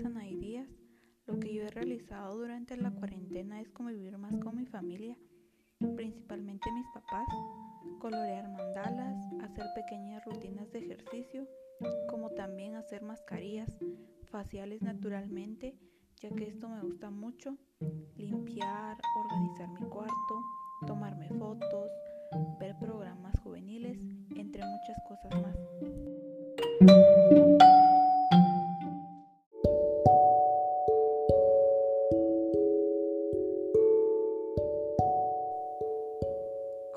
nombre Díaz. Lo que yo he realizado durante la cuarentena es convivir más con mi familia, principalmente mis papás, colorear mandalas, hacer pequeñas rutinas de ejercicio, como también hacer mascarillas faciales naturalmente, ya que esto me gusta mucho, limpiar, organizar mi cuarto, tomarme fotos, ver programas juveniles, entre muchas cosas más.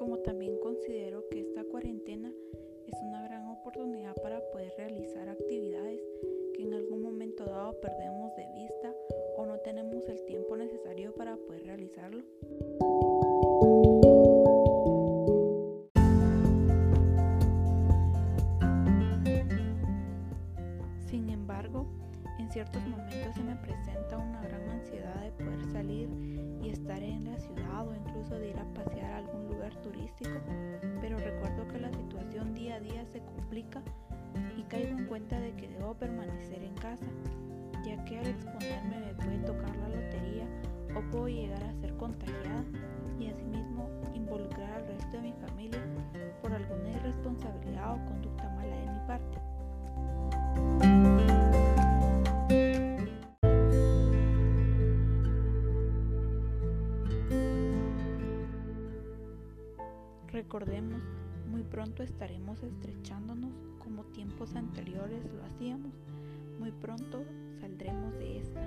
Como también considero que esta cuarentena es una gran oportunidad para poder realizar actividades que en algún momento dado perdemos de vista o no tenemos el tiempo necesario para poder realizarlo. Sin embargo, en ciertos momentos se me presenta una gran ansiedad de poder salir o incluso de ir a pasear a algún lugar turístico, pero recuerdo que la situación día a día se complica y caigo en cuenta de que debo permanecer en casa, ya que al exponerme me puede tocar la lotería o puedo llegar a ser contagiada y asimismo involucrar al resto de mi familia por alguna irresponsabilidad o conducta mala de mi parte. Recordemos, muy pronto estaremos estrechándonos como tiempos anteriores lo hacíamos. Muy pronto saldremos de esta.